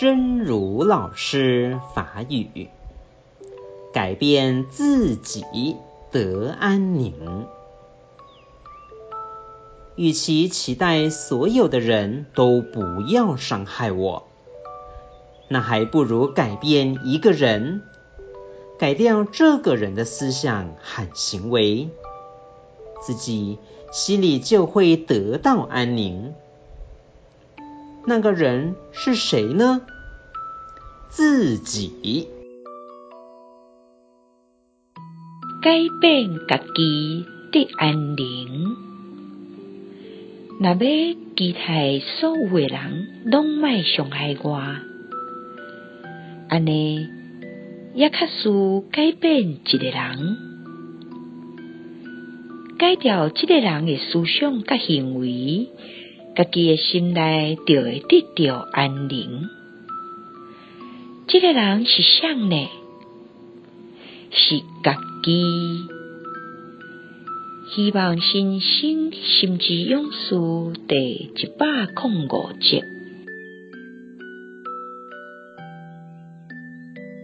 真如老师法语，改变自己得安宁。与其期待所有的人都不要伤害我，那还不如改变一个人，改掉这个人的思想和行为，自己心里就会得到安宁。那个人是谁呢？自己。改变自己得安宁。若要期待所有的人拢莫伤害我，安尼也较输改变一个人，改掉这个人的思想甲行为。家己的心内就会得到安宁。这个人是谁呢？是家己。希望新生心之勇士第一百零五集。